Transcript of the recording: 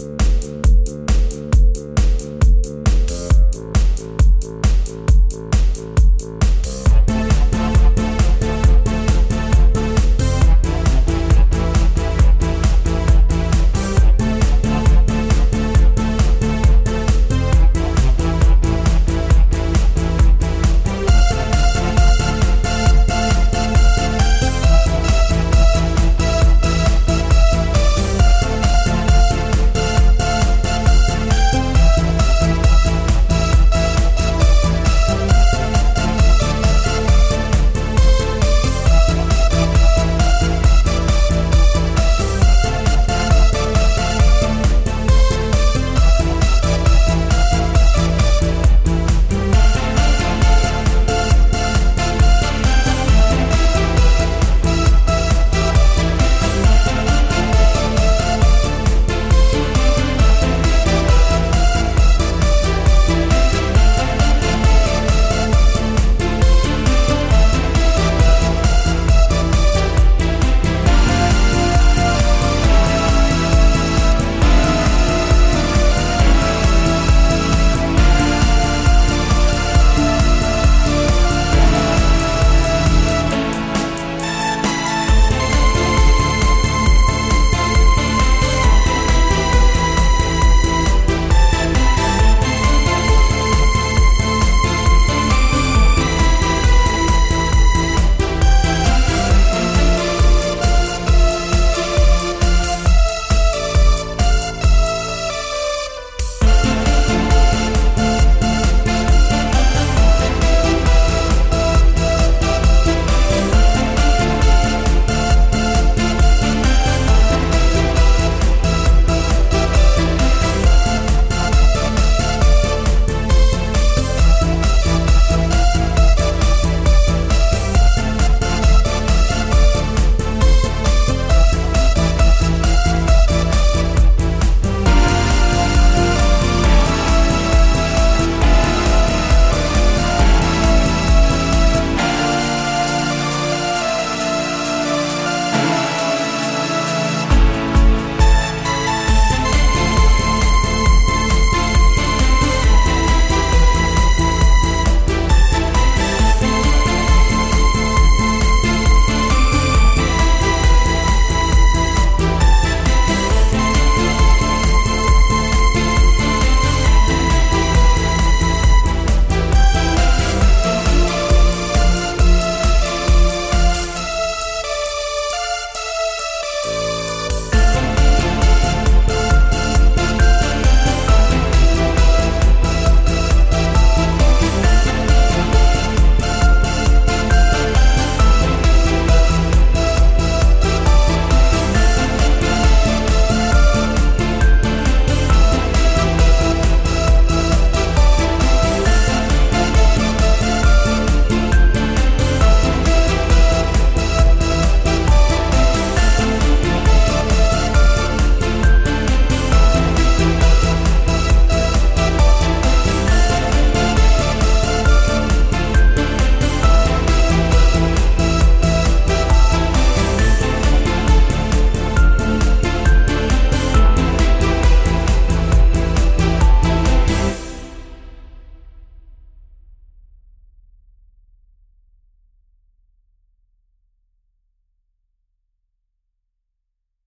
Bye.